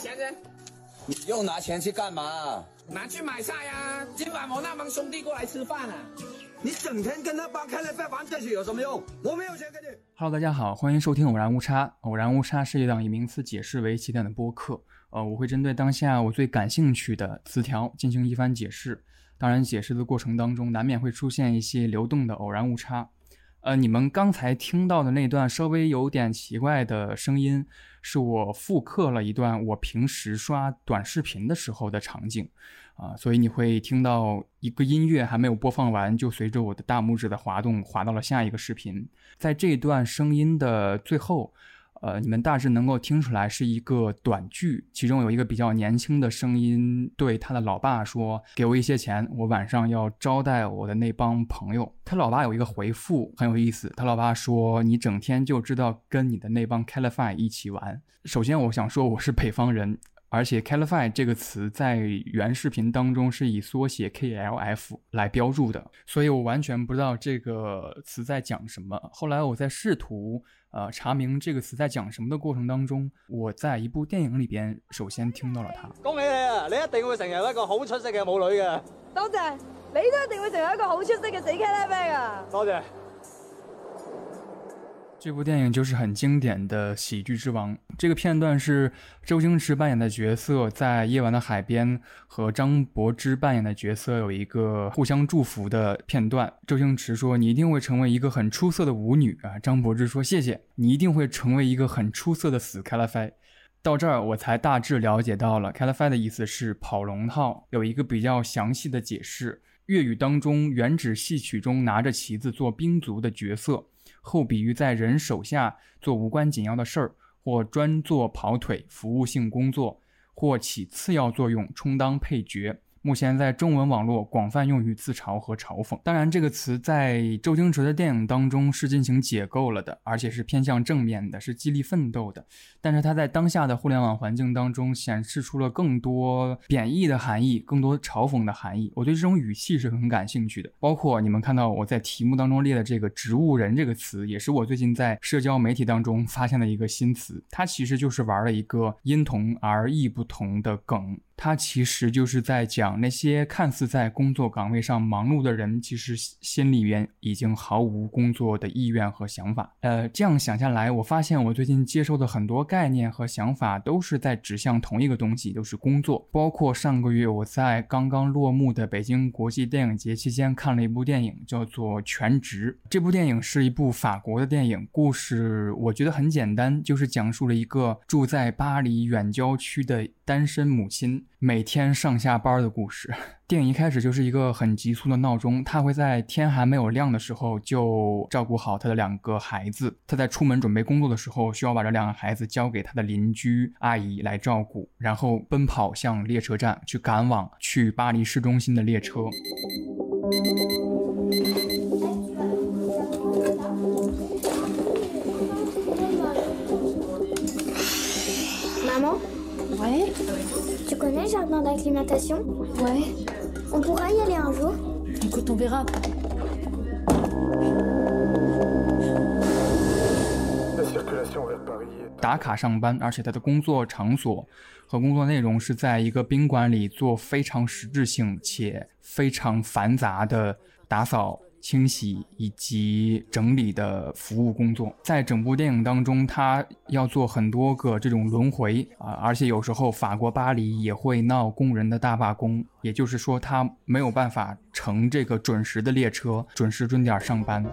钱先？你又拿钱去干嘛？拿去买菜呀！今晚我那帮兄弟过来吃饭了。你整天跟他帮开了饭玩这些有什么用？我没有钱给你。Hello，大家好，欢迎收听偶然误差。偶然误差是一档以名词解释为起点的播客。呃，我会针对当下我最感兴趣的词条进行一番解释。当然，解释的过程当中难免会出现一些流动的偶然误差。呃，你们刚才听到的那段稍微有点奇怪的声音，是我复刻了一段我平时刷短视频的时候的场景，啊，所以你会听到一个音乐还没有播放完，就随着我的大拇指的滑动滑到了下一个视频，在这段声音的最后。呃，你们大致能够听出来是一个短剧，其中有一个比较年轻的声音对他的老爸说：“给我一些钱，我晚上要招待我的那帮朋友。”他老爸有一个回复很有意思，他老爸说：“你整天就知道跟你的那帮 c a l i f y 一起玩。”首先，我想说我是北方人。而且 calify 这个词在原视频当中是以缩写 KLF 来标注的，所以我完全不知道这个词在讲什么。后来我在试图呃查明这个词在讲什么的过程当中，我在一部电影里边首先听到了它。恭喜你啊！你一定會成為一個好出色嘅舞女嘅。多謝，你都一定會成為一個好出色嘅死 calify 啊！多謝。这部电影就是很经典的喜剧之王。这个片段是周星驰扮演的角色在夜晚的海边和张柏芝扮演的角色有一个互相祝福的片段。周星驰说：“你一定会成为一个很出色的舞女啊！”张柏芝说：“谢谢你，一定会成为一个很出色的死 c a l i f y 到这儿我才大致了解到了 c a l i f y 的意思是跑龙套，有一个比较详细的解释。粤语当中原指戏曲中拿着旗子做兵卒的角色。后比喻在人手下做无关紧要的事儿，或专做跑腿服务性工作，或起次要作用，充当配角。目前在中文网络广泛用于自嘲和嘲讽。当然，这个词在周星驰的电影当中是进行解构了的，而且是偏向正面的，是激励奋斗的。但是它在当下的互联网环境当中显示出了更多贬义的含义，更多嘲讽的含义。我对这种语气是很感兴趣的。包括你们看到我在题目当中列的这个“植物人”这个词，也是我最近在社交媒体当中发现的一个新词。它其实就是玩了一个音同而义不同的梗。它其实就是在讲那些看似在工作岗位上忙碌的人，其实心里边已经毫无工作的意愿和想法。呃，这样想下来，我发现我最近接受的很多概念和想法都是在指向同一个东西，就是工作。包括上个月我在刚刚落幕的北京国际电影节期间看了一部电影，叫做《全职》。这部电影是一部法国的电影，故事我觉得很简单，就是讲述了一个住在巴黎远郊区的单身母亲。每天上下班的故事。电影一开始就是一个很急促的闹钟，他会在天还没有亮的时候就照顾好他的两个孩子。他在出门准备工作的时候，需要把这两个孩子交给他的邻居阿姨来照顾，然后奔跑向列车站去赶往去巴黎市中心的列车。Connais le jardin d'acclimatation Ouais. On pourra y aller un jour Écoute, on verra. 打卡上班，而且他的工作场所和工作内容是在一个宾馆里做非常实质性且非常繁杂的打扫。清洗以及整理的服务工作，在整部电影当中，他要做很多个这种轮回啊，而且有时候法国巴黎也会闹工人的大罢工，也就是说他没有办法乘这个准时的列车，准时准点上班。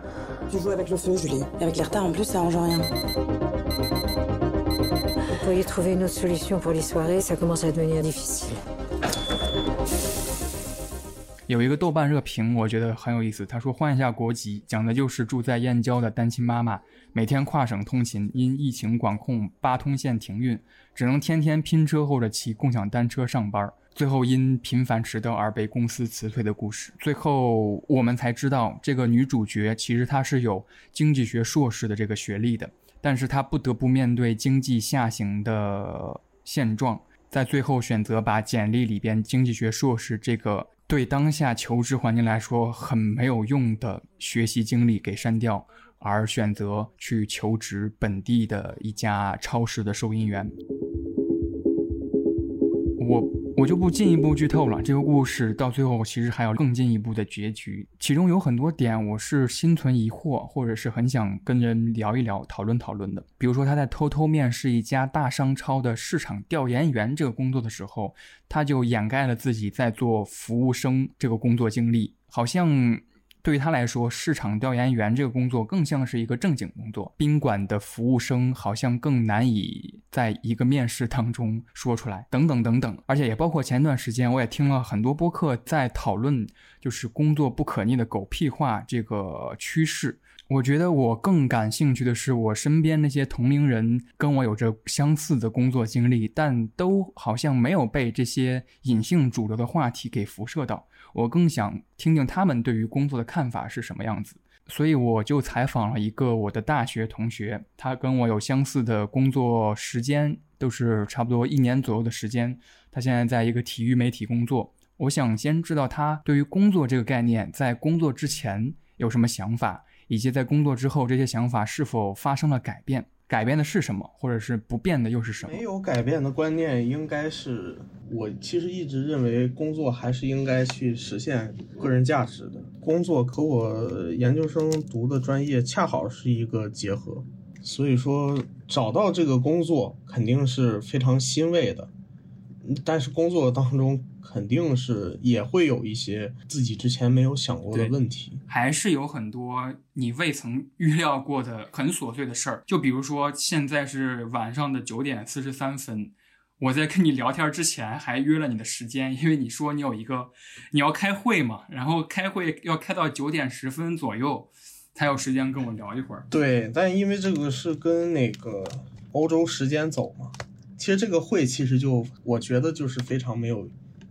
有一个豆瓣热评，我觉得很有意思。他说：“换一下国籍，讲的就是住在燕郊的单亲妈妈，每天跨省通勤，因疫情管控，八通线停运，只能天天拼车或者骑共享单车上班。最后因频繁迟到而被公司辞退的故事。最后我们才知道，这个女主角其实她是有经济学硕士的这个学历的，但是她不得不面对经济下行的现状，在最后选择把简历里边经济学硕士这个。”对当下求职环境来说很没有用的学习经历给删掉，而选择去求职本地的一家超市的收银员。我我就不进一步剧透了。这个故事到最后其实还有更进一步的结局，其中有很多点我是心存疑惑，或者是很想跟人聊一聊、讨论讨论的。比如说他在偷偷面试一家大商超的市场调研员这个工作的时候，他就掩盖了自己在做服务生这个工作经历，好像。对于他来说，市场调研员这个工作更像是一个正经工作。宾馆的服务生好像更难以在一个面试当中说出来，等等等等。而且也包括前段时间，我也听了很多播客在讨论，就是工作不可逆的狗屁话这个趋势。我觉得我更感兴趣的是，我身边那些同龄人跟我有着相似的工作经历，但都好像没有被这些隐性主流的话题给辐射到。我更想听听他们对于工作的看法是什么样子，所以我就采访了一个我的大学同学，他跟我有相似的工作时间，都是差不多一年左右的时间。他现在在一个体育媒体工作，我想先知道他对于工作这个概念，在工作之前有什么想法，以及在工作之后这些想法是否发生了改变。改变的是什么，或者是不变的又是什么？没有改变的观念，应该是我其实一直认为工作还是应该去实现个人价值的。工作和我研究生读的专业恰好是一个结合，所以说找到这个工作肯定是非常欣慰的。但是工作当中肯定是也会有一些自己之前没有想过的问题，还是有很多你未曾预料过的很琐碎的事儿。就比如说现在是晚上的九点四十三分，我在跟你聊天之前还约了你的时间，因为你说你有一个你要开会嘛，然后开会要开到九点十分左右才有时间跟我聊一会儿。对，但因为这个是跟那个欧洲时间走嘛。其实这个会其实就我觉得就是非常没有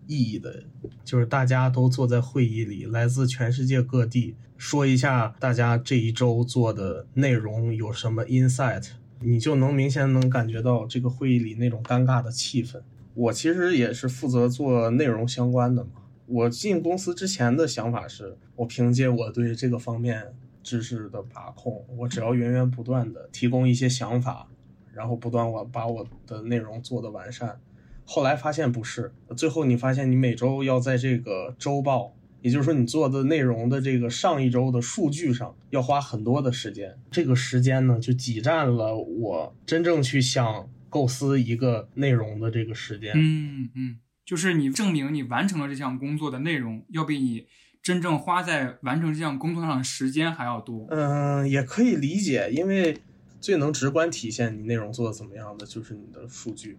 意义的，就是大家都坐在会议里，来自全世界各地，说一下大家这一周做的内容有什么 insight，你就能明显能感觉到这个会议里那种尴尬的气氛。我其实也是负责做内容相关的嘛，我进公司之前的想法是，我凭借我对这个方面知识的把控，我只要源源不断的提供一些想法。然后不断我把我的内容做的完善，后来发现不是，最后你发现你每周要在这个周报，也就是说你做的内容的这个上一周的数据上要花很多的时间，这个时间呢就挤占了我真正去想构思一个内容的这个时间。嗯嗯，就是你证明你完成了这项工作的内容，要比你真正花在完成这项工作上的时间还要多。嗯，也可以理解，因为。最能直观体现你内容做的怎么样的，就是你的数据，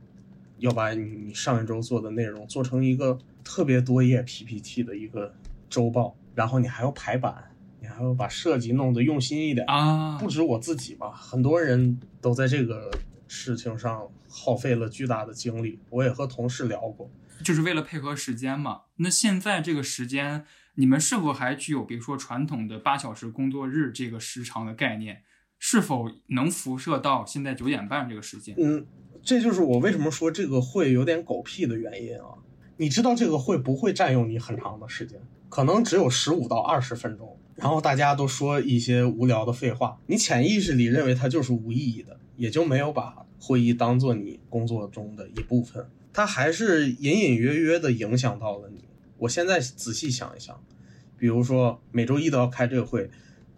要把你你上一周做的内容做成一个特别多页 PPT 的一个周报，然后你还要排版，你还要把设计弄得用心一点啊！不止我自己吧，很多人都在这个事情上耗费了巨大的精力。我也和同事聊过，就是为了配合时间嘛。那现在这个时间，你们是否还具有比如说传统的八小时工作日这个时长的概念？是否能辐射到现在九点半这个时间？嗯，这就是我为什么说这个会有点狗屁的原因啊！你知道这个会不会占用你很长的时间？可能只有十五到二十分钟，然后大家都说一些无聊的废话，你潜意识里认为它就是无意义的，也就没有把会议当做你工作中的一部分。它还是隐隐约约的影响到了你。我现在仔细想一想，比如说每周一都要开这个会。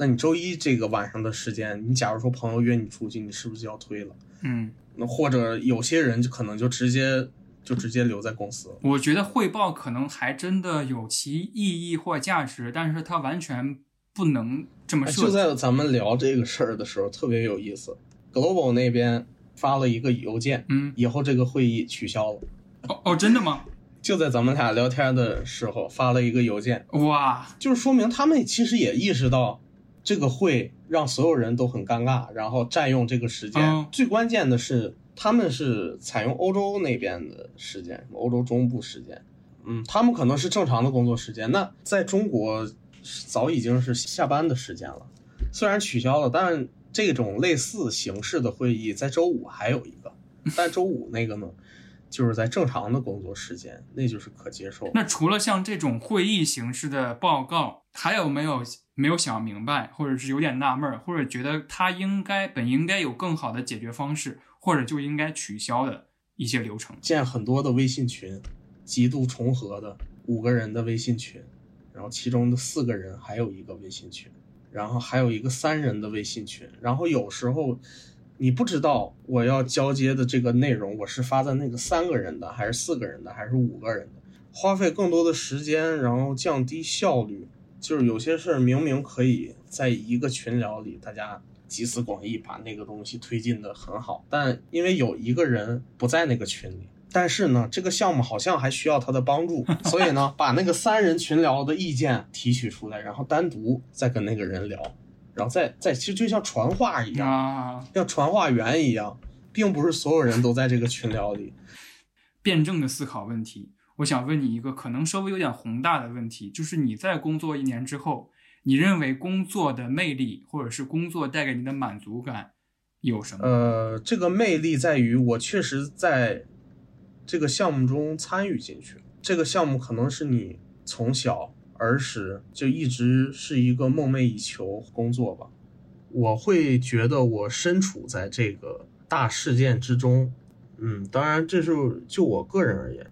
那你周一这个晚上的时间，你假如说朋友约你出去，你是不是就要推了？嗯，那或者有些人就可能就直接就直接留在公司。我觉得汇报可能还真的有其意义或价值，但是它完全不能这么设。就在咱们聊这个事儿的时候，特别有意思。Global 那边发了一个邮件，嗯，以后这个会议取消了。哦哦，真的吗？就在咱们俩聊天的时候发了一个邮件。哇，就是说明他们其实也意识到。这个会让所有人都很尴尬，然后占用这个时间。最关键的是，他们是采用欧洲那边的时间，欧洲中部时间。嗯，他们可能是正常的工作时间。那在中国，早已经是下班的时间了。虽然取消了，但这种类似形式的会议在周五还有一个，但周五那个呢，就是在正常的工作时间，那就是可接受。那除了像这种会议形式的报告，还有没有？没有想明白，或者是有点纳闷，或者觉得他应该本应该有更好的解决方式，或者就应该取消的一些流程。建很多的微信群，极度重合的五个人的微信群，然后其中的四个人还有一个微信群，然后还有一个三人的微信群，然后有时候你不知道我要交接的这个内容，我是发在那个三个人的，还是四个人的，还是五个人的，花费更多的时间，然后降低效率。就是有些事儿明明可以在一个群聊里，大家集思广益，把那个东西推进的很好，但因为有一个人不在那个群里，但是呢，这个项目好像还需要他的帮助，所以呢，把那个三人群聊的意见提取出来，然后单独再跟那个人聊，然后再再其实就像传话一样，啊，像传话员一样，并不是所有人都在这个群聊里。辩证的思考问题。我想问你一个可能稍微有点宏大的问题，就是你在工作一年之后，你认为工作的魅力或者是工作带给你的满足感有什么？呃，这个魅力在于我确实在这个项目中参与进去，这个项目可能是你从小儿时就一直是一个梦寐以求工作吧。我会觉得我身处在这个大事件之中，嗯，当然这是就我个人而言。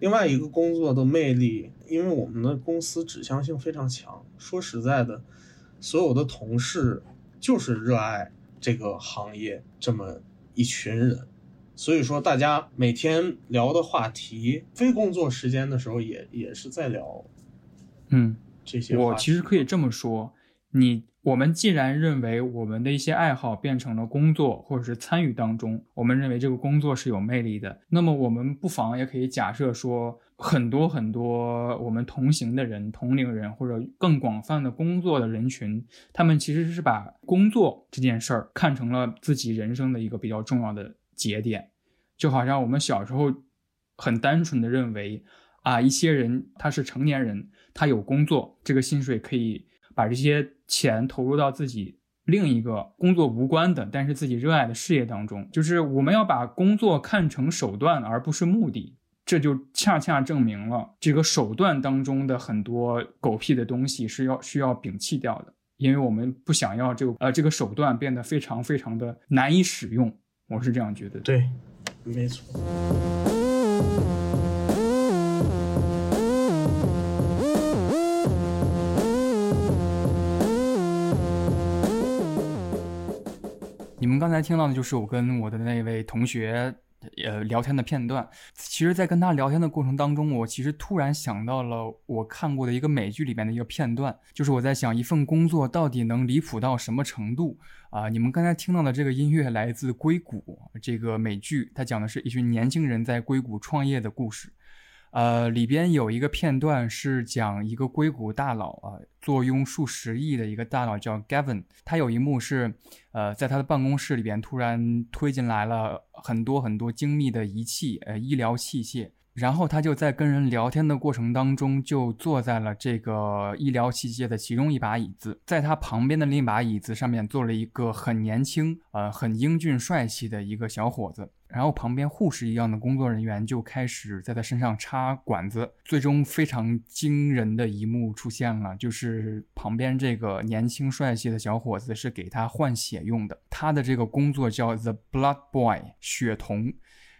另外一个工作的魅力，因为我们的公司指向性非常强。说实在的，所有的同事就是热爱这个行业，这么一群人，所以说大家每天聊的话题，非工作时间的时候也也是在聊，嗯，这些。我其实可以这么说，你。我们既然认为我们的一些爱好变成了工作，或者是参与当中，我们认为这个工作是有魅力的，那么我们不妨也可以假设说，很多很多我们同行的人、同龄人或者更广泛的工作的人群，他们其实是把工作这件事儿看成了自己人生的一个比较重要的节点，就好像我们小时候很单纯的认为，啊，一些人他是成年人，他有工作，这个薪水可以。把这些钱投入到自己另一个工作无关的，但是自己热爱的事业当中，就是我们要把工作看成手段而不是目的，这就恰恰证明了这个手段当中的很多狗屁的东西是要需要摒弃掉的，因为我们不想要这个呃这个手段变得非常非常的难以使用，我是这样觉得。对，没错。刚才听到的就是我跟我的那位同学，呃，聊天的片段。其实，在跟他聊天的过程当中，我其实突然想到了我看过的一个美剧里面的一个片段，就是我在想，一份工作到底能离谱到什么程度啊？你们刚才听到的这个音乐来自《硅谷》这个美剧，它讲的是一群年轻人在硅谷创业的故事。呃，里边有一个片段是讲一个硅谷大佬啊，坐拥数十亿的一个大佬叫 Gavin，他有一幕是，呃，在他的办公室里边突然推进来了很多很多精密的仪器，呃，医疗器械。然后他就在跟人聊天的过程当中，就坐在了这个医疗器械的其中一把椅子，在他旁边的另一把椅子上面坐了一个很年轻、呃很英俊帅气的一个小伙子。然后旁边护士一样的工作人员就开始在他身上插管子。最终非常惊人的一幕出现了，就是旁边这个年轻帅气的小伙子是给他换血用的，他的这个工作叫 The Blood Boy，血童。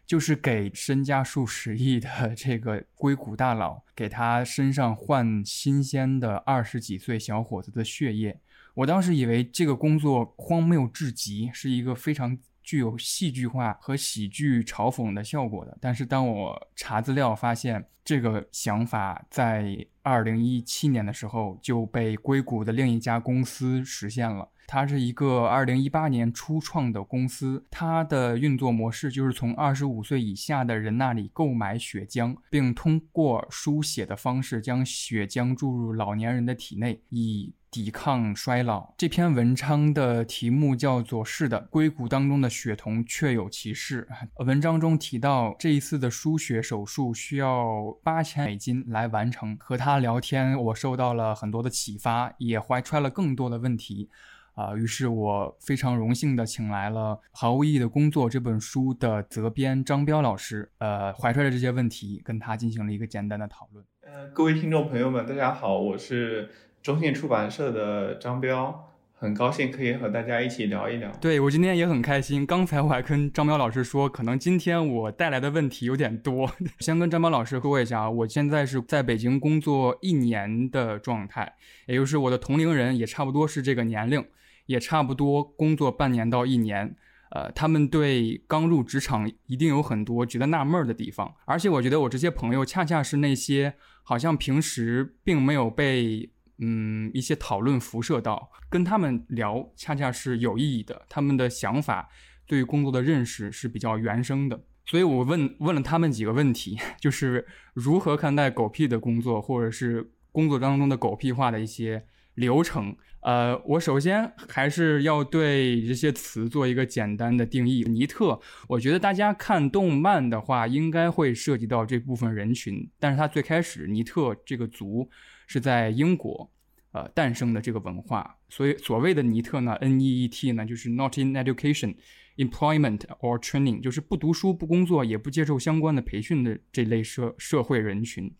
就是给身家数十亿的 这个硅谷大佬，给他身上换新鲜的二十几岁小伙子的血液。我当时以为这个工作荒谬至极，是一个非常具有戏剧化和喜剧嘲讽的效果的。但是当我查资料发现，这个想法在二零一七年的时候就被硅谷的另一家公司实现了。它是一个二零一八年初创的公司，它的运作模式就是从二十五岁以下的人那里购买血浆，并通过输血的方式将血浆注入老年人的体内，以抵抗衰老。这篇文章的题目叫做“是的，硅谷当中的血酮确有其事”。文章中提到，这一次的输血手术需要八千美金来完成。和他聊天，我受到了很多的启发，也怀揣了更多的问题。啊，于是我非常荣幸的请来了《毫无意义的工作》这本书的责编张彪老师，呃，怀揣着这些问题，跟他进行了一个简单的讨论。呃，各位听众朋友们，大家好，我是中信出版社的张彪，很高兴可以和大家一起聊一聊。对我今天也很开心。刚才我还跟张彪老师说，可能今天我带来的问题有点多。先跟张彪老师说一下啊，我现在是在北京工作一年的状态，也就是我的同龄人也差不多是这个年龄，也差不多工作半年到一年。呃，他们对刚入职场一定有很多觉得纳闷的地方，而且我觉得我这些朋友恰恰是那些好像平时并没有被。嗯，一些讨论辐射到跟他们聊，恰恰是有意义的。他们的想法对于工作的认识是比较原生的，所以我问问了他们几个问题，就是如何看待狗屁的工作，或者是工作当中的狗屁化的一些流程。呃，我首先还是要对这些词做一个简单的定义。尼特，我觉得大家看动漫的话，应该会涉及到这部分人群，但是他最开始尼特这个族。是在英国，呃诞生的这个文化，所以所谓的尼特呢，N-E-E-T 呢，就是 Not in Education, Employment or Training，就是不读书、不工作、也不接受相关的培训的这类社社会人群。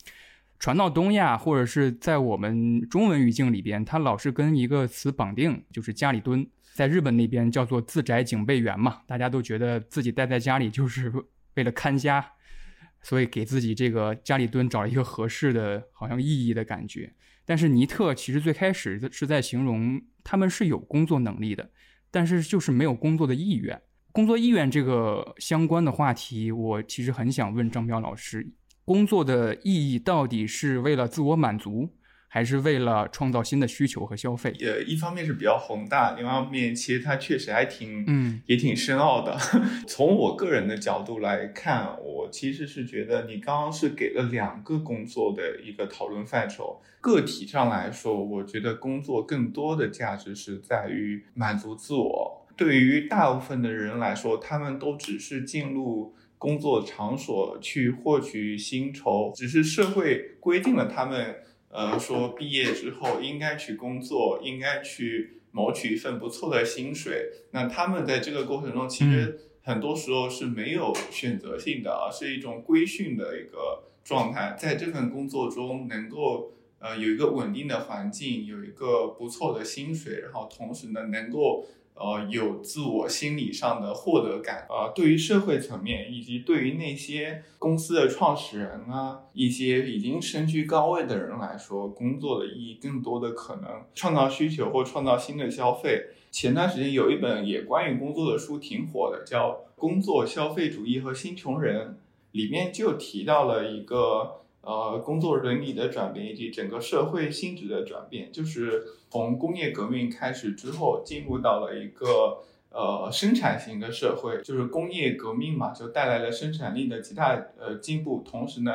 传到东亚或者是在我们中文语境里边，它老是跟一个词绑定，就是家里蹲。在日本那边叫做自宅警备员嘛，大家都觉得自己待在家里就是 为了看家。所以给自己这个家里蹲找一个合适的，好像意义的感觉。但是尼特其实最开始是在形容他们是有工作能力的，但是就是没有工作的意愿。工作意愿这个相关的话题，我其实很想问张彪老师：工作的意义到底是为了自我满足？还是为了创造新的需求和消费。呃，一方面是比较宏大，另一方面其实它确实还挺，嗯，也挺深奥的。从我个人的角度来看，我其实是觉得你刚刚是给了两个工作的一个讨论范畴。个体上来说，我觉得工作更多的价值是在于满足自我。对于大部分的人来说，他们都只是进入工作场所去获取薪酬，只是社会规定了他们。呃，说毕业之后应该去工作，应该去谋取一份不错的薪水。那他们在这个过程中，其实很多时候是没有选择性的，而是一种规训的一个状态。在这份工作中，能够呃有一个稳定的环境，有一个不错的薪水，然后同时呢，能够。呃，有自我心理上的获得感啊。对于社会层面，以及对于那些公司的创始人啊，一些已经身居高位的人来说，工作的意义更多的可能创造需求或创造新的消费。前段时间有一本也关于工作的书挺火的，叫《工作消费主义和新穷人》，里面就提到了一个。呃，工作伦理的转变以及整个社会性质的转变，就是从工业革命开始之后，进入到了一个呃生产型的社会。就是工业革命嘛，就带来了生产力的极大呃进步，同时呢，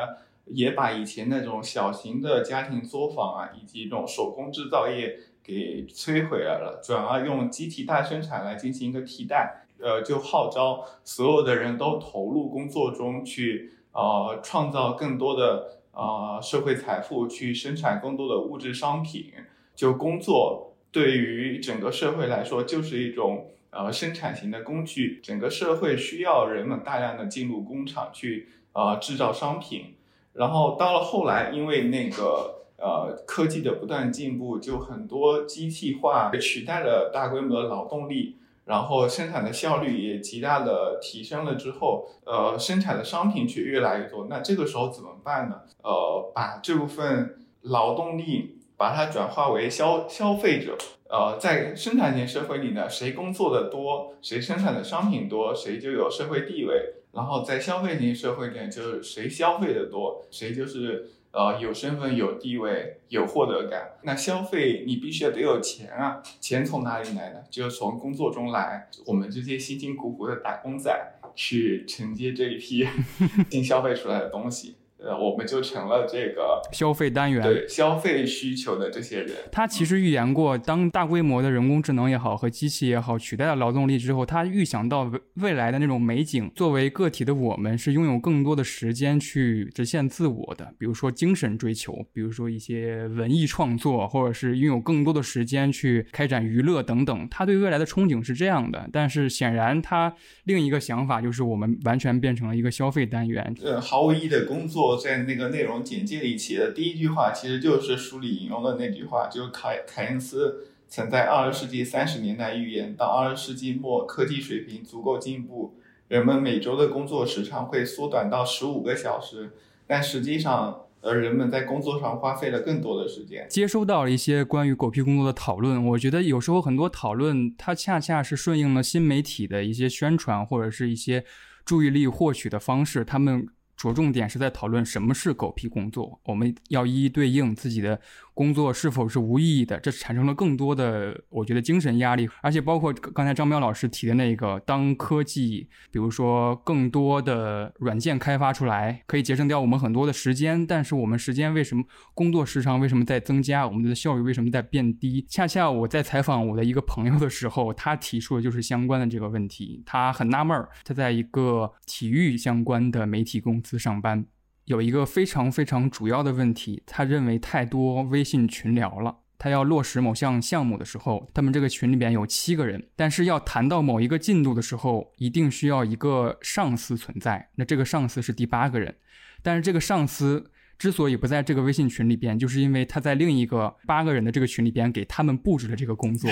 也把以前那种小型的家庭作坊啊，以及这种手工制造业给摧毁了，转而用集体大生产来进行一个替代。呃，就号召所有的人都投入工作中去，呃，创造更多的。啊，社会财富去生产更多的物质商品，就工作对于整个社会来说就是一种呃生产型的工具。整个社会需要人们大量的进入工厂去啊制造商品。然后到了后来，因为那个呃科技的不断进步，就很多机器化取代了大规模的劳动力。然后生产的效率也极大的提升了之后，呃，生产的商品却越来越多。那这个时候怎么办呢？呃，把这部分劳动力把它转化为消消费者。呃，在生产型社会里呢，谁工作的多，谁生产的商品多，谁就有社会地位。然后在消费型社会里，就是谁消费的多，谁就是。呃，有身份、有地位、有获得感。那消费你必须要得有钱啊，钱从哪里来呢？就是从工作中来。我们这些辛辛苦苦的打工仔去承接这一批 新消费出来的东西。呃，我们就成了这个消费单元，对消费需求的这些人。他其实预言过，当大规模的人工智能也好和机器也好取代了劳动力之后，他预想到未未来的那种美景。作为个体的我们，是拥有更多的时间去实现自我的，比如说精神追求，比如说一些文艺创作，或者是拥有更多的时间去开展娱乐等等。他对未来的憧憬是这样的，但是显然他另一个想法就是我们完全变成了一个消费单元，呃，毫无意义的工作。在那个内容简介里写的第一句话，其实就是书里引用的那句话，就是凯凯恩斯曾在二十世纪三十年代预言，到二十世纪末科技水平足够进步，人们每周的工作时长会缩短到十五个小时。但实际上，呃，人们在工作上花费了更多的时间。接收到了一些关于狗屁工作的讨论，我觉得有时候很多讨论它恰恰是顺应了新媒体的一些宣传或者是一些注意力获取的方式，他们。着重点是在讨论什么是狗屁工作，我们要一一对应自己的工作是否是无意义的，这产生了更多的我觉得精神压力，而且包括刚才张彪老师提的那个，当科技比如说更多的软件开发出来，可以节省掉我们很多的时间，但是我们时间为什么工作时长为什么在增加，我们的效率为什么在变低？恰恰我在采访我的一个朋友的时候，他提出的就是相关的这个问题，他很纳闷儿，他在一个体育相关的媒体工。司上班有一个非常非常主要的问题，他认为太多微信群聊了。他要落实某项项目的时候，他们这个群里边有七个人，但是要谈到某一个进度的时候，一定需要一个上司存在。那这个上司是第八个人，但是这个上司之所以不在这个微信群里边，就是因为他在另一个八个人的这个群里边给他们布置了这个工作。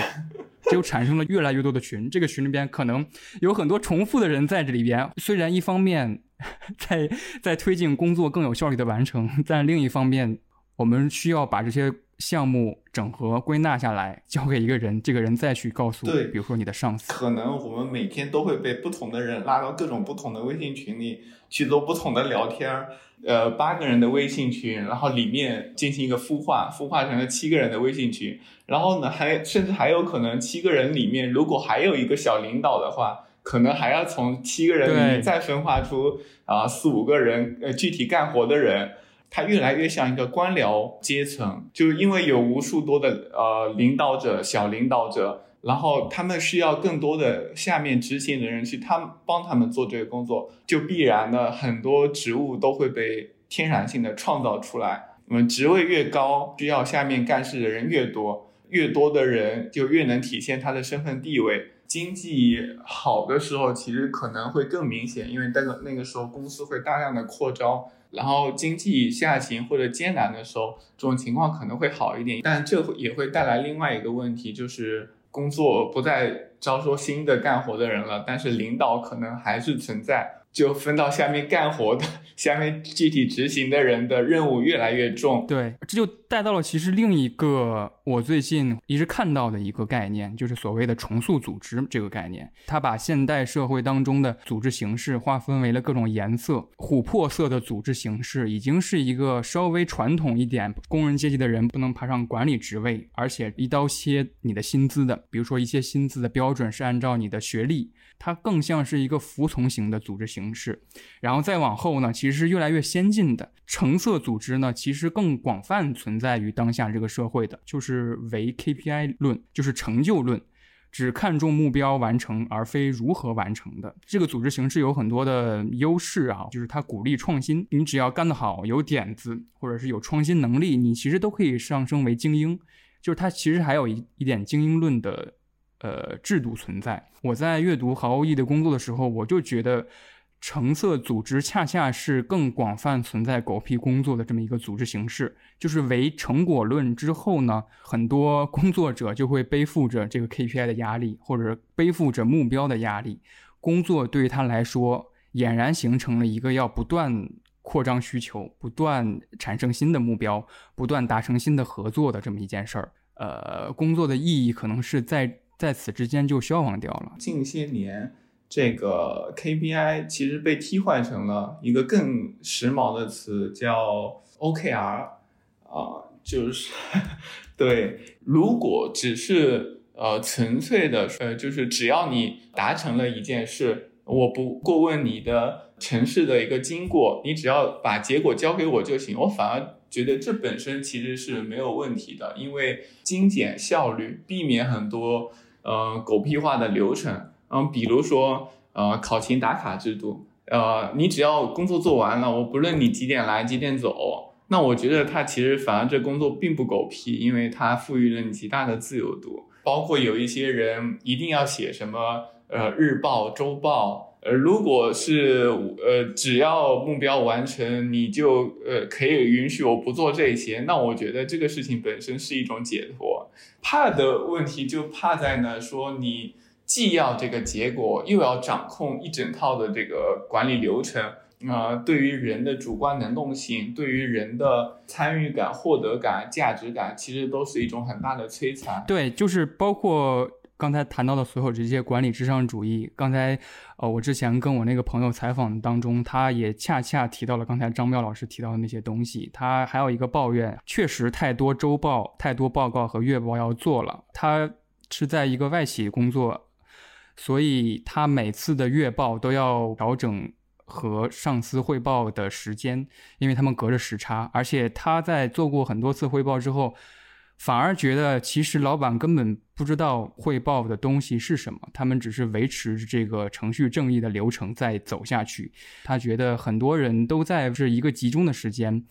就产生了越来越多的群，这个群里边可能有很多重复的人在这里边。虽然一方面 在在推进工作更有效率的完成，但另一方面，我们需要把这些。项目整合归纳下来，交给一个人，这个人再去告诉，对，比如说你的上司。可能我们每天都会被不同的人拉到各种不同的微信群里去做不同的聊天儿。呃，八个人的微信群，然后里面进行一个孵化，孵化成了七个人的微信群。然后呢，还甚至还有可能七个人里面，如果还有一个小领导的话，可能还要从七个人里面再分化出啊四五个人，呃，具体干活的人。他越来越像一个官僚阶层，就是因为有无数多的呃领导者、小领导者，然后他们需要更多的下面执行的人去他们帮他们做这个工作，就必然的很多职务都会被天然性的创造出来。我们职位越高，需要下面干事的人越多，越多的人就越能体现他的身份地位。经济好的时候，其实可能会更明显，因为那个那个时候公司会大量的扩招。然后经济下行或者艰难的时候，这种情况可能会好一点，但这也会带来另外一个问题，就是工作不再招收新的干活的人了，但是领导可能还是存在。就分到下面干活的，下面具体执行的人的任务越来越重。对，这就带到了其实另一个我最近一直看到的一个概念，就是所谓的重塑组织这个概念。它把现代社会当中的组织形式划分为了各种颜色，琥珀色的组织形式已经是一个稍微传统一点，工人阶级的人不能爬上管理职位，而且一刀切你的薪资的，比如说一些薪资的标准是按照你的学历。它更像是一个服从型的组织形式，然后再往后呢，其实是越来越先进的橙色组织呢，其实更广泛存在在于当下这个社会的，就是为 KPI 论，就是成就论，只看重目标完成而非如何完成的这个组织形式有很多的优势啊，就是它鼓励创新，你只要干得好，有点子或者是有创新能力，你其实都可以上升为精英，就是它其实还有一一点精英论的。呃，制度存在。我在阅读毫无意义的工作的时候，我就觉得橙色组织恰恰是更广泛存在狗屁工作的这么一个组织形式。就是为成果论之后呢，很多工作者就会背负着这个 KPI 的压力，或者背负着目标的压力。工作对于他来说，俨然形成了一个要不断扩张需求、不断产生新的目标、不断达成新的合作的这么一件事儿。呃，工作的意义可能是在。在此之间就消亡掉了。近些年，这个 KPI 其实被替换成了一个更时髦的词，叫 OKR。啊，就是 对，如果只是呃纯粹的呃，就是只要你达成了一件事，我不过问你的城市的一个经过，你只要把结果交给我就行，我反而。觉得这本身其实是没有问题的，因为精简效率，避免很多呃狗屁化的流程。嗯，比如说呃考勤打卡制度，呃你只要工作做完了，我不论你几点来几点走，那我觉得它其实反而这工作并不狗屁，因为它赋予了你极大的自由度。包括有一些人一定要写什么呃日报、周报。呃，如果是呃，只要目标完成，你就呃可以允许我不做这些，那我觉得这个事情本身是一种解脱。怕的问题就怕在呢，说你既要这个结果，又要掌控一整套的这个管理流程。呃，对于人的主观能动性，对于人的参与感、获得感、价值感，其实都是一种很大的摧残。对，就是包括刚才谈到的所有这些管理至上主义。刚才，呃，我之前跟我那个朋友采访当中，他也恰恰提到了刚才张彪老师提到的那些东西。他还有一个抱怨，确实太多周报、太多报告和月报要做了。他是在一个外企工作，所以他每次的月报都要调整。和上司汇报的时间，因为他们隔着时差，而且他在做过很多次汇报之后，反而觉得其实老板根本不知道汇报的东西是什么，他们只是维持这个程序正义的流程在走下去。他觉得很多人都在这一个集中的时间，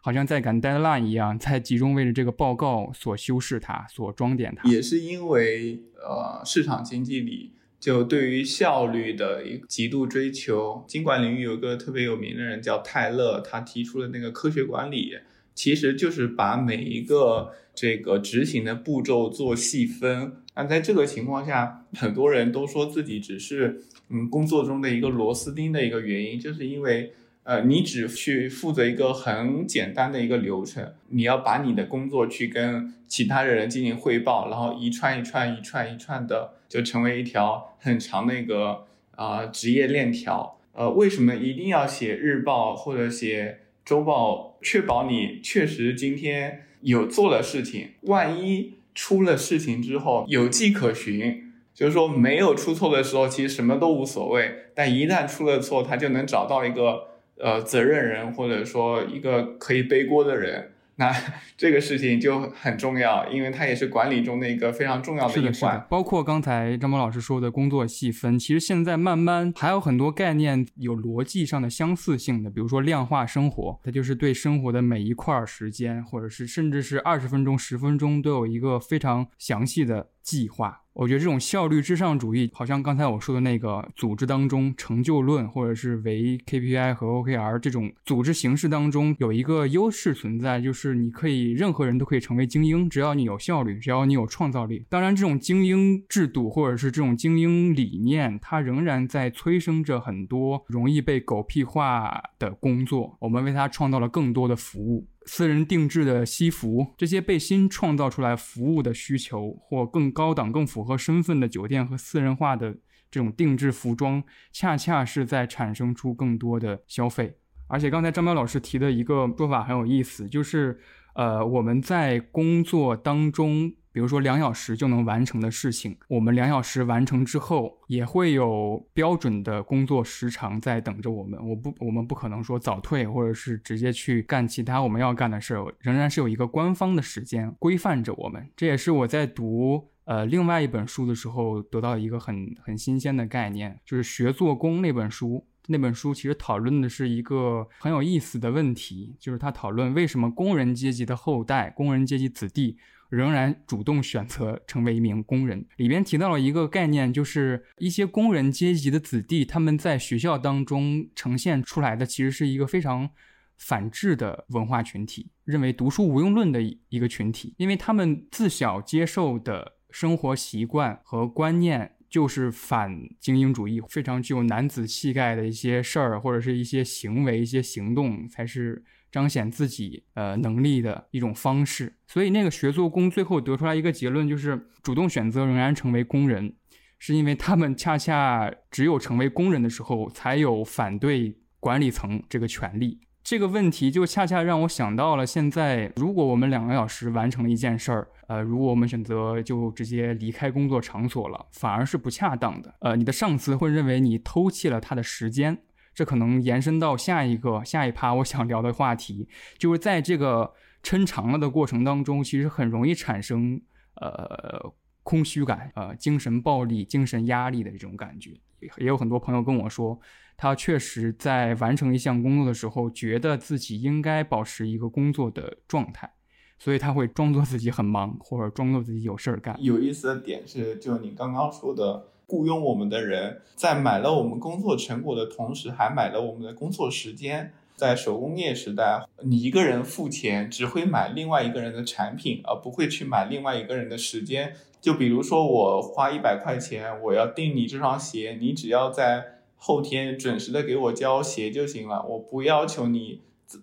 好像在赶 deadline 一样，在集中为了这个报告所修饰它，所装点它。也是因为呃，市场经济里。就对于效率的一极度追求，经管领域有个特别有名的人叫泰勒，他提出了那个科学管理，其实就是把每一个这个执行的步骤做细分。那在这个情况下，很多人都说自己只是嗯工作中的一个螺丝钉的一个原因，就是因为。呃，你只去负责一个很简单的一个流程，你要把你的工作去跟其他的人进行汇报，然后一串一串一串一串的，就成为一条很长的一个啊职业链条。呃，为什么一定要写日报或者写周报，确保你确实今天有做了事情？万一出了事情之后有迹可循，就是说没有出错的时候，其实什么都无所谓，但一旦出了错，他就能找到一个。呃，责任人或者说一个可以背锅的人，那 这个事情就很重要，因为它也是管理中的一个非常重要的一环。包括刚才张波老师说的工作细分，其实现在慢慢还有很多概念有逻辑上的相似性的，比如说量化生活，它就是对生活的每一块时间，或者是甚至是二十分钟、十分钟都有一个非常详细的计划。我觉得这种效率至上主义，好像刚才我说的那个组织当中成就论，或者是唯 KPI 和 OKR 这种组织形式当中，有一个优势存在，就是你可以任何人都可以成为精英，只要你有效率，只要你有创造力。当然，这种精英制度或者是这种精英理念，它仍然在催生着很多容易被狗屁化的工作。我们为它创造了更多的服务。私人定制的西服，这些被新创造出来服务的需求，或更高档、更符合身份的酒店和私人化的这种定制服装，恰恰是在产生出更多的消费。而且刚才张彪老师提的一个说法很有意思，就是，呃，我们在工作当中。比如说两小时就能完成的事情，我们两小时完成之后，也会有标准的工作时长在等着我们。我不，我们不可能说早退，或者是直接去干其他我们要干的事儿，仍然是有一个官方的时间规范着我们。这也是我在读呃另外一本书的时候得到一个很很新鲜的概念，就是《学做工》那本书。那本书其实讨论的是一个很有意思的问题，就是他讨论为什么工人阶级的后代、工人阶级子弟。仍然主动选择成为一名工人。里边提到了一个概念，就是一些工人阶级的子弟，他们在学校当中呈现出来的其实是一个非常反智的文化群体，认为读书无用论的一个群体，因为他们自小接受的生活习惯和观念就是反精英主义，非常具有男子气概的一些事儿或者是一些行为、一些行动才是。彰显自己呃能力的一种方式，所以那个学做工最后得出来一个结论，就是主动选择仍然成为工人，是因为他们恰恰只有成为工人的时候，才有反对管理层这个权利。这个问题就恰恰让我想到了，现在如果我们两个小时完成了一件事儿，呃，如果我们选择就直接离开工作场所了，反而是不恰当的。呃，你的上司会认为你偷窃了他的时间。这可能延伸到下一个下一趴我想聊的话题，就是在这个抻长了的过程当中，其实很容易产生呃空虚感，呃精神暴力、精神压力的这种感觉。也有很多朋友跟我说，他确实在完成一项工作的时候，觉得自己应该保持一个工作的状态，所以他会装作自己很忙，或者装作自己有事儿干。有意思的点是，就你刚刚说的。雇佣我们的人在买了我们工作成果的同时，还买了我们的工作时间。在手工业时代，你一个人付钱只会买另外一个人的产品，而不会去买另外一个人的时间。就比如说，我花一百块钱，我要订你这双鞋，你只要在后天准时的给我交鞋就行了，我不要求你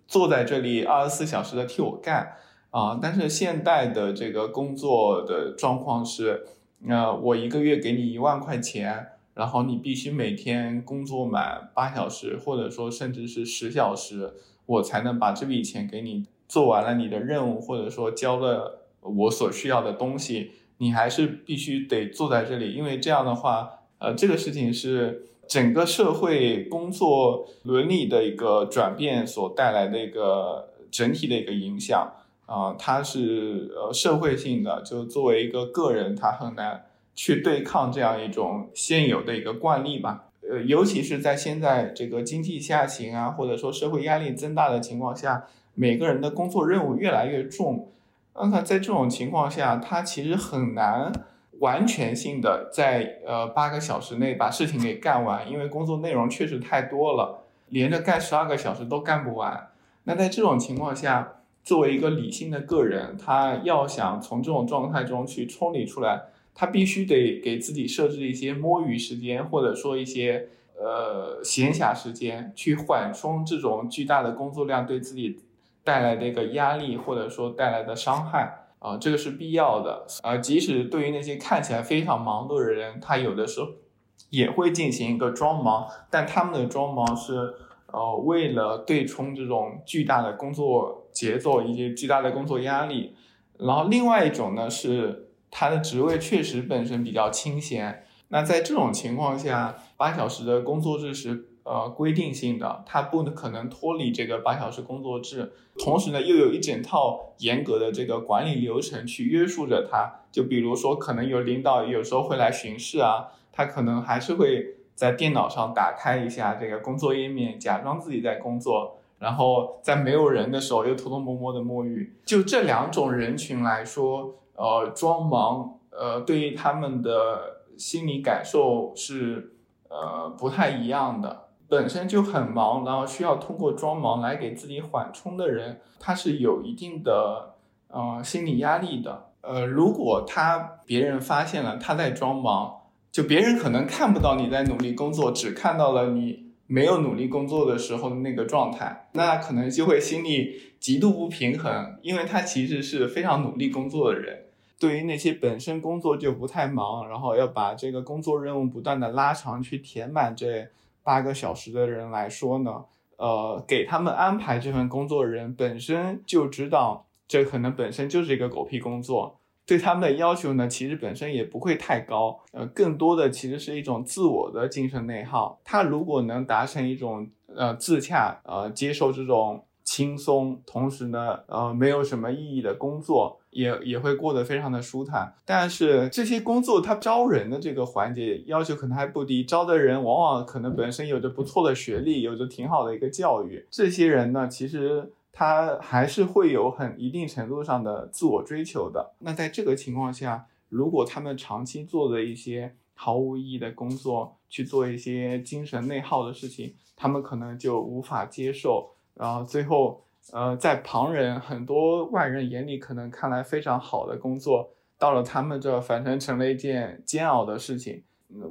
坐在这里二十四小时的替我干啊。但是现代的这个工作的状况是，那，我一个月给你一万块钱。然后你必须每天工作满八小时，或者说甚至是十小时，我才能把这笔钱给你做完了你的任务，或者说交了我所需要的东西。你还是必须得坐在这里，因为这样的话，呃，这个事情是整个社会工作伦理的一个转变所带来的一个整体的一个影响啊，它是呃社会性的，就作为一个个人，他很难。去对抗这样一种现有的一个惯例吧，呃，尤其是在现在这个经济下行啊，或者说社会压力增大的情况下，每个人的工作任务越来越重，那他在这种情况下，他其实很难完全性的在呃八个小时内把事情给干完，因为工作内容确实太多了，连着干十二个小时都干不完。那在这种情况下，作为一个理性的个人，他要想从这种状态中去抽离出来。他必须得给自己设置一些摸鱼时间，或者说一些呃闲暇时间，去缓冲这种巨大的工作量对自己带来的一个压力，或者说带来的伤害啊，这个是必要的啊。即使对于那些看起来非常忙碌的人，他有的时候也会进行一个装忙，但他们的装忙是呃为了对冲这种巨大的工作节奏以及巨大的工作压力。然后另外一种呢是。他的职位确实本身比较清闲，那在这种情况下，八小时的工作制是呃规定性的，他不可能脱离这个八小时工作制。同时呢，又有一整套严格的这个管理流程去约束着他。就比如说，可能有领导有时候会来巡视啊，他可能还是会在电脑上打开一下这个工作页面，假装自己在工作，然后在没有人的时候又偷偷摸摸的摸鱼。就这两种人群来说。呃，装忙，呃，对于他们的心理感受是，呃，不太一样的。本身就很忙，然后需要通过装忙来给自己缓冲的人，他是有一定的，呃，心理压力的。呃，如果他别人发现了他在装忙，就别人可能看不到你在努力工作，只看到了你没有努力工作的时候的那个状态，那可能就会心里极度不平衡，因为他其实是非常努力工作的人。对于那些本身工作就不太忙，然后要把这个工作任务不断的拉长去填满这八个小时的人来说呢，呃，给他们安排这份工作的人本身就知道这可能本身就是一个狗屁工作，对他们的要求呢，其实本身也不会太高，呃，更多的其实是一种自我的精神内耗。他如果能达成一种呃自洽，呃，接受这种轻松，同时呢，呃，没有什么意义的工作。也也会过得非常的舒坦，但是这些工作他招人的这个环节要求可能还不低，招的人往往可能本身有着不错的学历，有着挺好的一个教育，这些人呢，其实他还是会有很一定程度上的自我追求的。那在这个情况下，如果他们长期做的一些毫无意义的工作，去做一些精神内耗的事情，他们可能就无法接受，然后最后。呃，在旁人很多外人眼里，可能看来非常好的工作，到了他们这，反正成了一件煎熬的事情。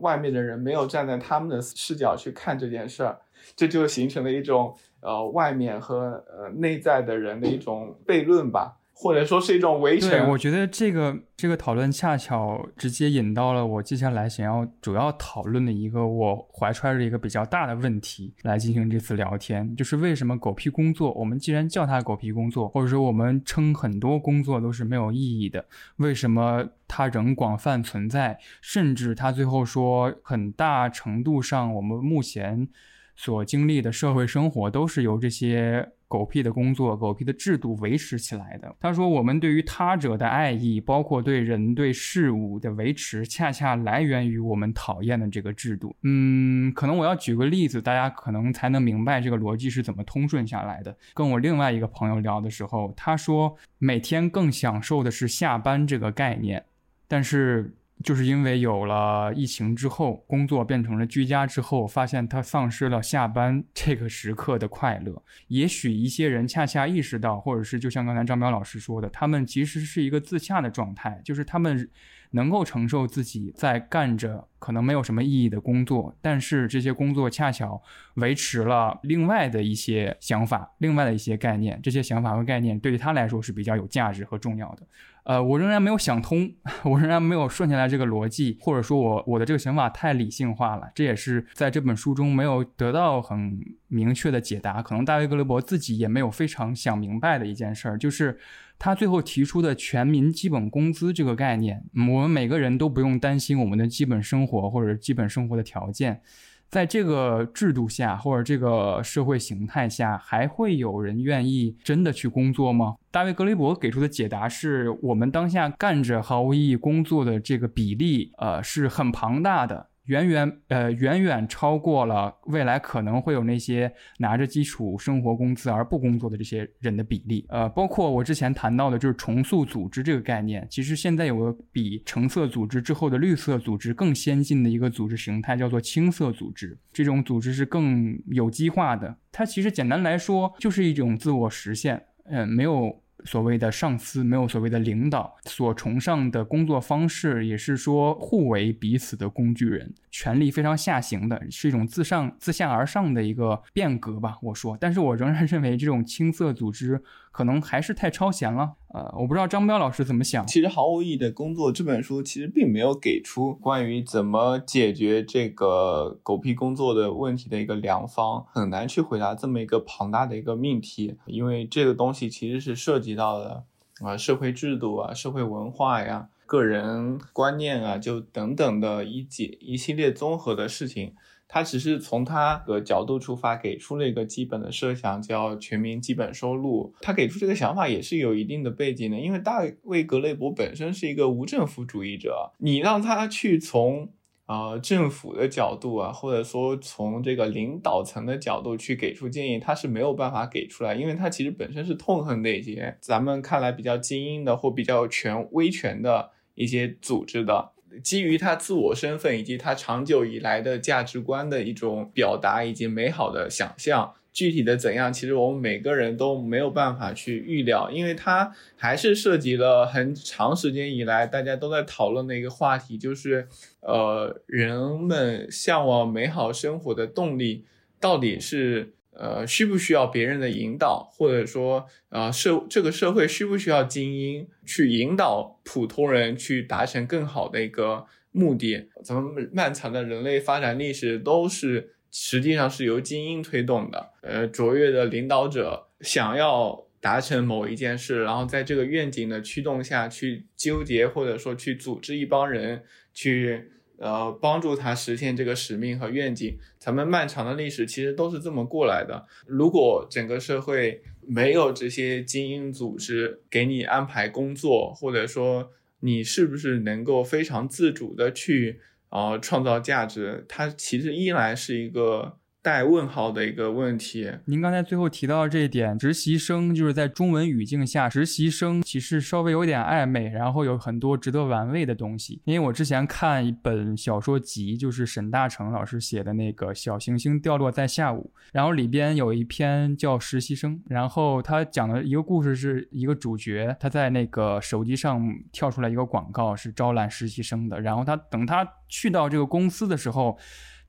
外面的人没有站在他们的视角去看这件事儿，这就形成了一种呃，外面和呃内在的人的一种悖论吧。或者说是一种围城。对，我觉得这个这个讨论恰巧直接引到了我接下来想要主要讨论的一个我怀揣着一个比较大的问题来进行这次聊天，就是为什么狗屁工作，我们既然叫它狗屁工作，或者说我们称很多工作都是没有意义的，为什么它仍广泛存在？甚至他最后说，很大程度上我们目前所经历的社会生活都是由这些。狗屁的工作，狗屁的制度维持起来的。他说，我们对于他者的爱意，包括对人对事物的维持，恰恰来源于我们讨厌的这个制度。嗯，可能我要举个例子，大家可能才能明白这个逻辑是怎么通顺下来的。跟我另外一个朋友聊的时候，他说，每天更享受的是下班这个概念，但是。就是因为有了疫情之后，工作变成了居家之后，发现他丧失了下班这个时刻的快乐。也许一些人恰恰意识到，或者是就像刚才张彪老师说的，他们其实是一个自洽的状态，就是他们。能够承受自己在干着可能没有什么意义的工作，但是这些工作恰巧维持了另外的一些想法、另外的一些概念，这些想法和概念对于他来说是比较有价值和重要的。呃，我仍然没有想通，我仍然没有顺下来这个逻辑，或者说我我的这个想法太理性化了，这也是在这本书中没有得到很明确的解答，可能大卫·格雷伯自己也没有非常想明白的一件事儿，就是。他最后提出的全民基本工资这个概念，我们每个人都不用担心我们的基本生活或者基本生活的条件，在这个制度下或者这个社会形态下，还会有人愿意真的去工作吗？大卫·格雷伯给出的解答是我们当下干着毫无意义工作的这个比例，呃，是很庞大的。远远呃远远超过了未来可能会有那些拿着基础生活工资而不工作的这些人的比例，呃，包括我之前谈到的就是重塑组织这个概念，其实现在有个比橙色组织之后的绿色组织更先进的一个组织形态，叫做青色组织。这种组织是更有机化的，它其实简单来说就是一种自我实现，嗯，没有。所谓的上司没有所谓的领导，所崇尚的工作方式也是说互为彼此的工具人，权力非常下行的，是一种自上自下而上的一个变革吧。我说，但是我仍然认为这种青涩组织。可能还是太超前了，呃，我不知道张彪老师怎么想。其实毫无意义的工作这本书其实并没有给出关于怎么解决这个狗屁工作的问题的一个良方，很难去回答这么一个庞大的一个命题，因为这个东西其实是涉及到了啊社会制度啊、社会文化呀、个人观念啊，就等等的一解一系列综合的事情。他只是从他的角度出发，给出了一个基本的设想，叫全民基本收入。他给出这个想法也是有一定的背景的，因为大卫·格雷伯本身是一个无政府主义者，你让他去从呃政府的角度啊，或者说从这个领导层的角度去给出建议，他是没有办法给出来，因为他其实本身是痛恨那些咱们看来比较精英的或比较权威权的一些组织的。基于他自我身份以及他长久以来的价值观的一种表达以及美好的想象，具体的怎样，其实我们每个人都没有办法去预料，因为它还是涉及了很长时间以来大家都在讨论的一个话题，就是呃人们向往美好生活的动力到底是。呃，需不需要别人的引导，或者说，呃，社这个社会需不需要精英去引导普通人去达成更好的一个目的？咱们漫长的人类发展历史都是实际上是由精英推动的。呃，卓越的领导者想要达成某一件事，然后在这个愿景的驱动下去纠结，或者说去组织一帮人去。呃，帮助他实现这个使命和愿景，咱们漫长的历史其实都是这么过来的。如果整个社会没有这些精英组织给你安排工作，或者说你是不是能够非常自主的去啊创造价值，它其实依然是一个。带问号的一个问题。您刚才最后提到这一点，实习生就是在中文语境下，实习生其实稍微有点暧昧，然后有很多值得玩味的东西。因为我之前看一本小说集，就是沈大成老师写的那个《小行星掉落在下午》，然后里边有一篇叫《实习生》，然后他讲的一个故事是一个主角他在那个手机上跳出来一个广告，是招揽实习生的，然后他等他去到这个公司的时候。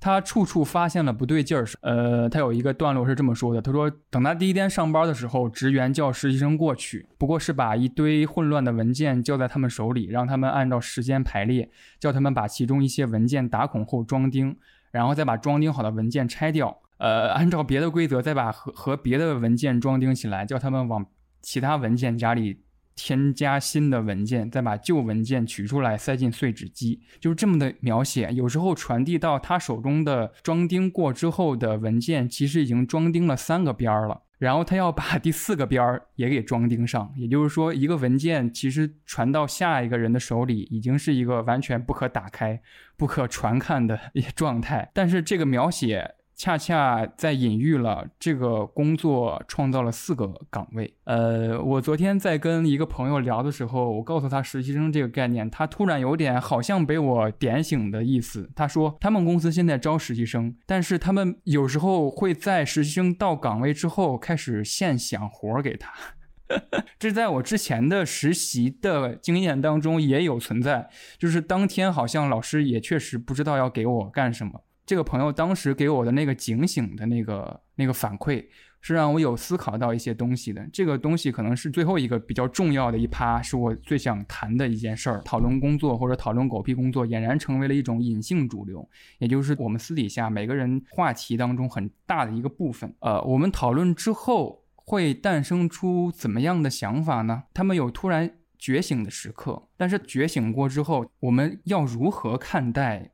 他处处发现了不对劲儿，呃，他有一个段落是这么说的：他说，等他第一天上班的时候，职员叫实习生过去，不过是把一堆混乱的文件交在他们手里，让他们按照时间排列，叫他们把其中一些文件打孔后装订，然后再把装订好的文件拆掉，呃，按照别的规则再把和和别的文件装订起来，叫他们往其他文件夹里。添加新的文件，再把旧文件取出来塞进碎纸机，就是这么的描写。有时候传递到他手中的装订过之后的文件，其实已经装订了三个边儿了，然后他要把第四个边儿也给装订上。也就是说，一个文件其实传到下一个人的手里，已经是一个完全不可打开、不可传看的状态。但是这个描写。恰恰在隐喻了这个工作创造了四个岗位。呃，我昨天在跟一个朋友聊的时候，我告诉他实习生这个概念，他突然有点好像被我点醒的意思。他说，他们公司现在招实习生，但是他们有时候会在实习生到岗位之后开始现想活给他。这在我之前的实习的经验当中也有存在，就是当天好像老师也确实不知道要给我干什么。这个朋友当时给我的那个警醒的那个那个反馈，是让我有思考到一些东西的。这个东西可能是最后一个比较重要的一趴，是我最想谈的一件事儿。讨论工作或者讨论狗屁工作，俨然成为了一种隐性主流，也就是我们私底下每个人话题当中很大的一个部分。呃，我们讨论之后会诞生出怎么样的想法呢？他们有突然觉醒的时刻，但是觉醒过之后，我们要如何看待？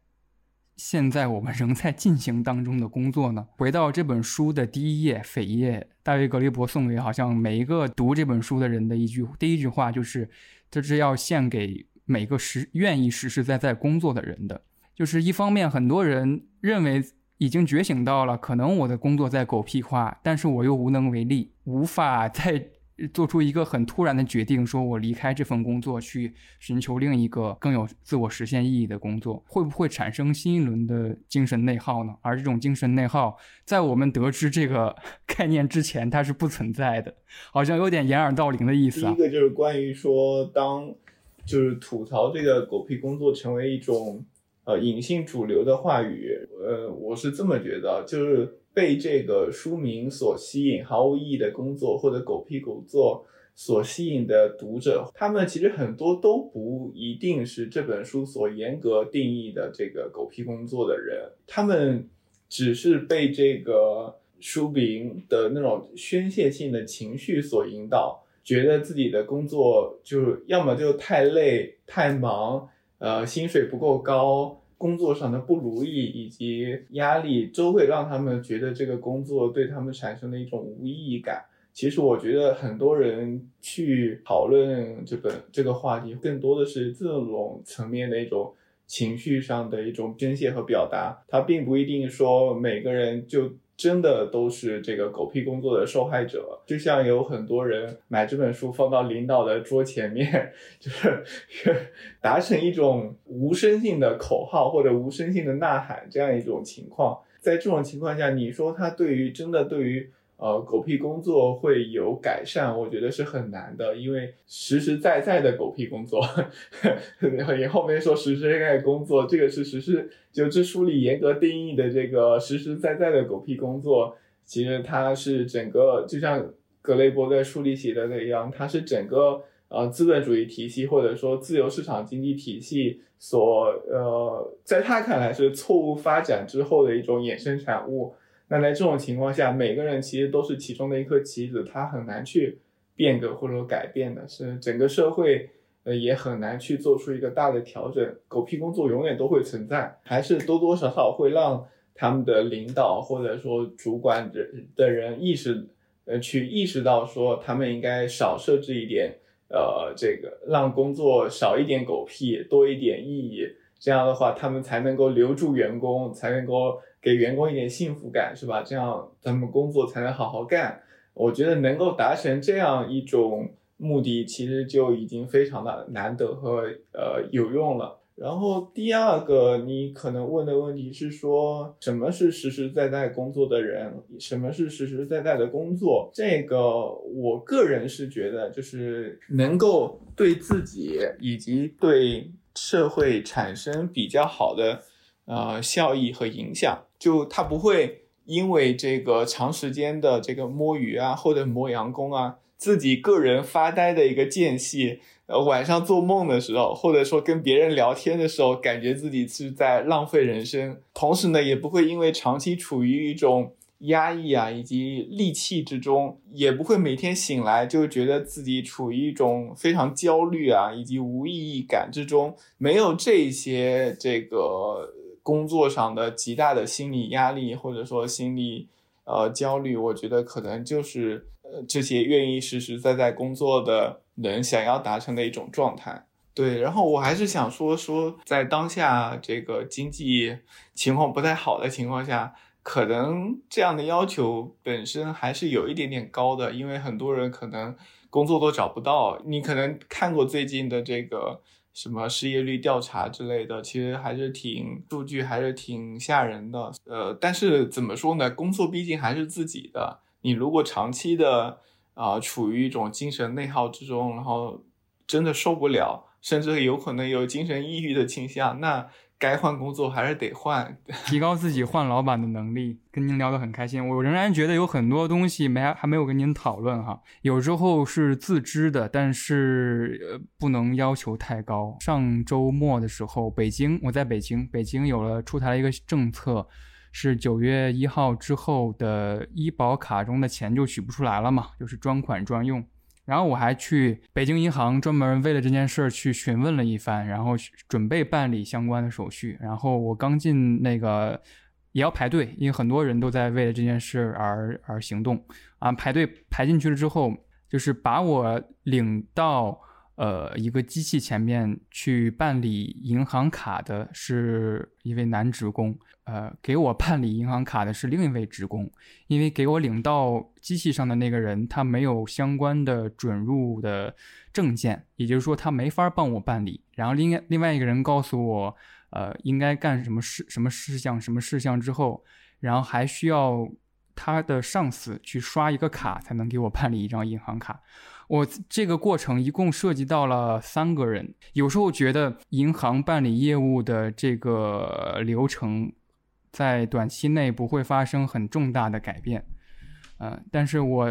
现在我们仍在进行当中的工作呢。回到这本书的第一页扉页，大卫·格雷伯送给好像每一个读这本书的人的一句第一句话就是：这是要献给每个实愿意实实在在工作的人的。就是一方面，很多人认为已经觉醒到了，可能我的工作在狗屁化，但是我又无能为力，无法再。做出一个很突然的决定，说我离开这份工作，去寻求另一个更有自我实现意义的工作，会不会产生新一轮的精神内耗呢？而这种精神内耗，在我们得知这个 概念之前，它是不存在的，好像有点掩耳盗铃的意思啊。第一个就是关于说，当就是吐槽这个狗屁工作成为一种呃隐性主流的话语，呃，我是这么觉得，就是。被这个书名所吸引，毫无意义的工作或者狗屁工作所吸引的读者，他们其实很多都不一定是这本书所严格定义的这个狗屁工作的人，他们只是被这个书名的那种宣泄性的情绪所引导，觉得自己的工作就是要么就太累、太忙，呃，薪水不够高。工作上的不如意以及压力，都会让他们觉得这个工作对他们产生了一种无意义感。其实我觉得很多人去讨论这本这个话题，更多的是这种层面的一种情绪上的一种宣泄和表达。他并不一定说每个人就。真的都是这个狗屁工作的受害者，就像有很多人买这本书放到领导的桌前面，就是 达成一种无声性的口号或者无声性的呐喊这样一种情况。在这种情况下，你说他对于真的对于。呃，狗屁工作会有改善，我觉得是很难的，因为实实在在的狗屁工作，你后面说实实在在工作，这个是实施，就这书里严格定义的这个实实在在的狗屁工作，其实它是整个，就像格雷伯在书里写的那样，它是整个呃资本主义体系或者说自由市场经济体系所呃，在他看来是错误发展之后的一种衍生产物。那在这种情况下，每个人其实都是其中的一颗棋子，他很难去变革或者说改变的，是整个社会呃也很难去做出一个大的调整。狗屁工作永远都会存在，还是多多少少会让他们的领导或者说主管的的人意识呃去意识到说，他们应该少设置一点呃这个让工作少一点狗屁，多一点意义。这样的话，他们才能够留住员工，才能够。给员工一点幸福感，是吧？这样咱们工作才能好好干。我觉得能够达成这样一种目的，其实就已经非常的难得和呃有用了。然后第二个，你可能问的问题是说，什么是实实在在工作的人？什么是实实在在的工作？这个我个人是觉得，就是能够对自己以及对社会产生比较好的呃效益和影响。就他不会因为这个长时间的这个摸鱼啊，或者磨洋工啊，自己个人发呆的一个间隙，呃，晚上做梦的时候，或者说跟别人聊天的时候，感觉自己是在浪费人生。同时呢，也不会因为长期处于一种压抑啊以及戾气之中，也不会每天醒来就觉得自己处于一种非常焦虑啊以及无意义感之中。没有这些这个。工作上的极大的心理压力，或者说心理呃焦虑，我觉得可能就是呃这些愿意实实在在工作的人想要达成的一种状态。对，然后我还是想说说，在当下这个经济情况不太好的情况下。可能这样的要求本身还是有一点点高的，因为很多人可能工作都找不到。你可能看过最近的这个什么失业率调查之类的，其实还是挺数据还是挺吓人的。呃，但是怎么说呢？工作毕竟还是自己的，你如果长期的啊处于一种精神内耗之中，然后真的受不了，甚至有可能有精神抑郁的倾向，那。该换工作还是得换，提高自己换老板的能力。跟您聊得很开心，我仍然觉得有很多东西没还没有跟您讨论哈。有时候是自知的，但是呃不能要求太高。上周末的时候，北京我在北京，北京有了出台了一个政策，是九月一号之后的医保卡中的钱就取不出来了嘛，就是专款专用。然后我还去北京银行专门为了这件事去询问了一番，然后准备办理相关的手续。然后我刚进那个也要排队，因为很多人都在为了这件事而而行动啊。排队排进去了之后，就是把我领到呃一个机器前面去办理银行卡的是一位男职工。呃，给我办理银行卡的是另一位职工，因为给我领到机器上的那个人他没有相关的准入的证件，也就是说他没法帮我办理。然后另另外一个人告诉我，呃，应该干什么事、什么事项、什么事项之后，然后还需要他的上司去刷一个卡才能给我办理一张银行卡。我这个过程一共涉及到了三个人，有时候觉得银行办理业务的这个流程。在短期内不会发生很重大的改变，呃，但是我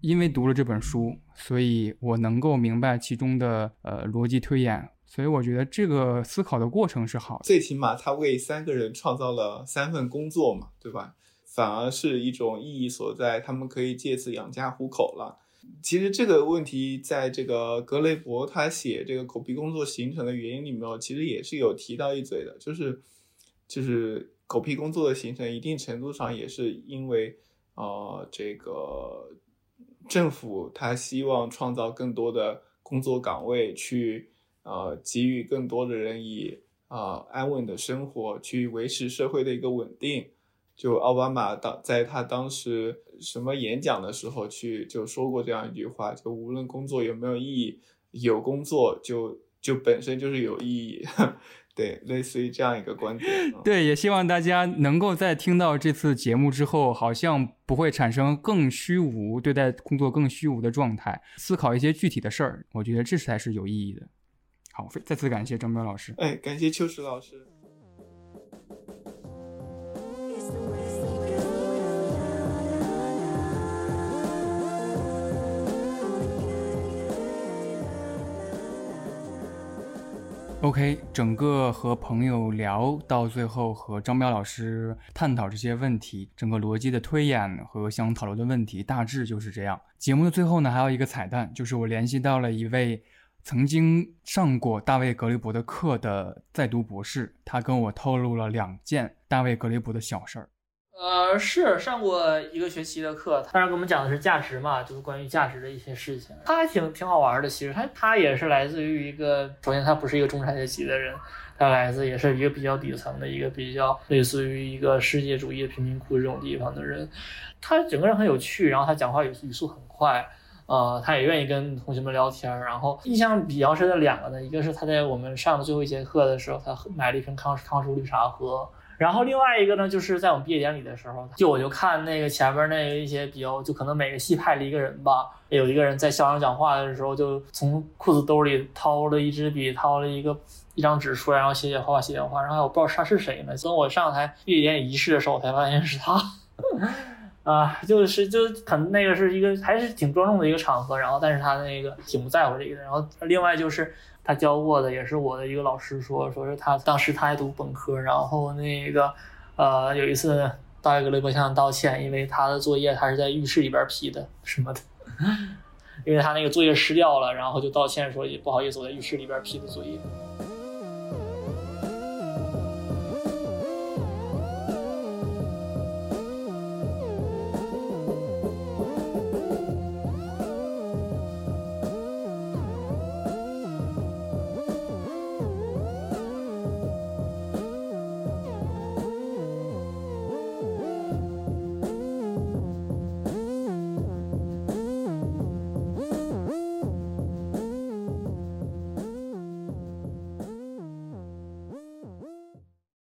因为读了这本书，所以我能够明白其中的呃逻辑推演，所以我觉得这个思考的过程是好的。最起码他为三个人创造了三份工作嘛，对吧？反而是一种意义所在，他们可以借此养家糊口了。其实这个问题在这个格雷伯他写这个狗屁工作形成的原因里面，其实也是有提到一嘴的，就是就是。狗屁工作的形成，一定程度上也是因为，呃，这个政府他希望创造更多的工作岗位，去呃给予更多的人以啊安稳的生活，去维持社会的一个稳定。就奥巴马当在他当时什么演讲的时候去就说过这样一句话：，就无论工作有没有意义，有工作就就本身就是有意义。对，类似于这样一个观点。对，也希望大家能够在听到这次节目之后，好像不会产生更虚无、对待工作更虚无的状态，思考一些具体的事儿。我觉得这才是有意义的。好，再次感谢张彪老师。哎，感谢秋实老师。OK，整个和朋友聊到最后，和张彪老师探讨这些问题，整个逻辑的推演和想讨论的问题，大致就是这样。节目的最后呢，还有一个彩蛋，就是我联系到了一位曾经上过大卫·格雷伯的课的在读博士，他跟我透露了两件大卫·格雷伯的小事儿。呃，是上过一个学期的课，当然给我们讲的是价值嘛，就是关于价值的一些事情。他还挺挺好玩的，其实他他也是来自于一个，首先他不是一个中产阶级的人，他来自也是一个比较底层的一个比较类似于一个世界主义的贫民窟这种地方的人。他整个人很有趣，然后他讲话语语速很快，呃，他也愿意跟同学们聊天。然后印象比较深的两个呢，一个是他在我们上的最后一节课的时候，他买了一瓶康康舒绿茶喝。然后另外一个呢，就是在我们毕业典礼的时候，就我就看那个前面那一些比较，就可能每个系派了一个人吧，有一个人在校长讲话的时候，就从裤子兜里掏了一支笔，掏了一个一张纸出来，然后写写画画，写写画。然后我不知道他是谁呢，等我上台毕业典礼仪式的时候，我才发现是他。啊，就是就可能那个是一个还是挺庄重的一个场合，然后但是他那个挺不在乎这个。然后另外就是。他教过的也是我的一个老师说，说是他当时他还读本科，然后那个，呃，有一次大卫格雷伯向他道歉，因为他的作业他是在浴室里边批的什么的，因为他那个作业湿掉了，然后就道歉说也不好意思我在浴室里边批的作业。